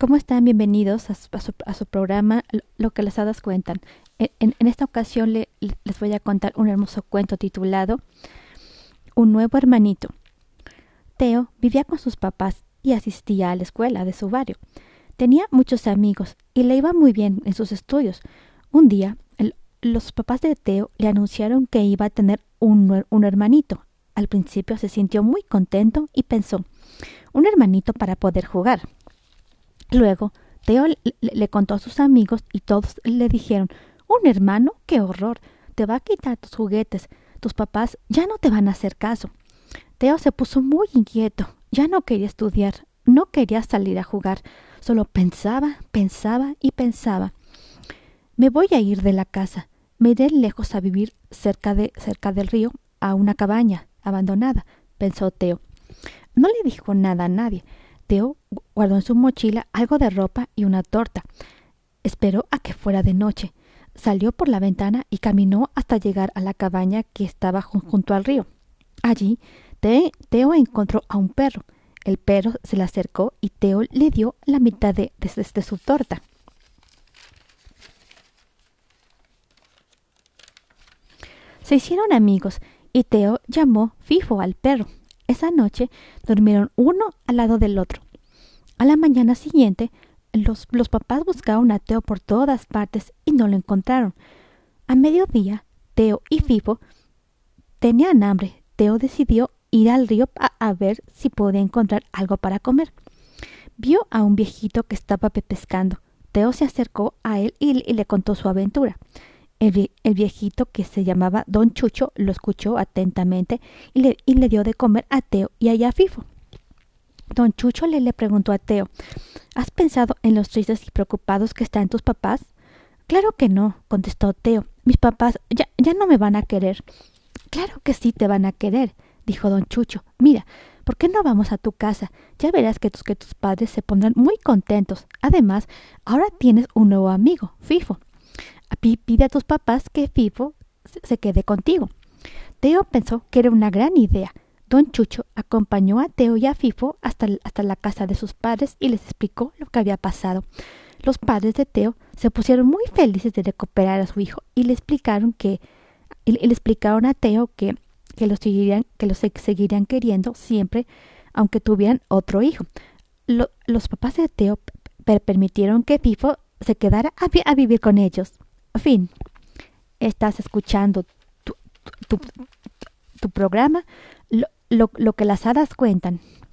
¿Cómo están? Bienvenidos a su, a su, programa Lo que las hadas cuentan. En, en, esta ocasión le, les voy a contar un hermoso cuento titulado Un nuevo hermanito. Teo vivía con sus papás y asistía a la escuela de su barrio. Tenía muchos amigos y le iba muy bien en sus estudios. Un día, los papás de Teo le anunciaron que iba a tener un, un hermanito. Al principio se sintió muy contento y pensó, un hermanito para poder jugar. Luego, Teo le, contó a sus amigos y todos le dijeron Un hermano, qué horror. Te va a quitar tus juguetes. Tus papás ya no te van a hacer caso. Teo se puso muy inquieto. Ya no quería estudiar. No quería salir a jugar. Solo pensaba, pensaba y pensaba. Me voy a ir de la casa. Me iré lejos a vivir cerca, de, cerca del río, a una cabaña abandonada, pensó Teo. No le dijo nada a nadie. Teo guardó en su mochila algo de ropa y una torta. Esperó a que fuera de noche. Salió por la ventana y caminó hasta llegar a la cabaña que estaba junto al río. Allí, Teo encontró a un perro. El perro se le acercó y Teo le dio la mitad de, su torta. Se hicieron amigos y Teo llamó Fifo al perro. Esa noche durmieron uno al lado del otro. A la mañana siguiente, los, los, papás buscaron a Teo por todas partes y no lo encontraron. A mediodía, Teo y Fifo tenían hambre. Teo decidió ir al río a, ver si podía encontrar algo para comer. Vio a un viejito que estaba pescando. Teo se acercó a él y, le contó su aventura. El, viejito, que se llamaba Don Chucho, lo escuchó atentamente y le, y le dio de comer a Teo y a Fifo. Don Chucho le, le preguntó a Teo ¿Has pensado en los tristes y preocupados que están tus papás? Claro que no, contestó Teo. Mis papás ya, ya no me van a querer. Claro que sí te van a querer, dijo don Chucho. Mira, ¿por qué no vamos a tu casa? Ya verás que tus, que tus padres se pondrán muy contentos. Además, ahora tienes un nuevo amigo, Fifo. Pide a tus papás que Fifo se quede contigo. Teo pensó que era una gran idea. Don Chucho acompañó a Teo y a Fifo hasta, hasta la casa de sus padres y les explicó lo que había pasado. Los padres de Teo se pusieron muy felices de recuperar a su hijo y le explicaron que y le explicaron a Teo que, que los seguirían, que los seguirían queriendo siempre, aunque tuvieran otro hijo. Lo, los papás de Teo permitieron que Fifo se quedara a, vivir con ellos. Fin. Estás escuchando tu, tu, tu, programa, lo, lo, lo, que las hadas cuentan.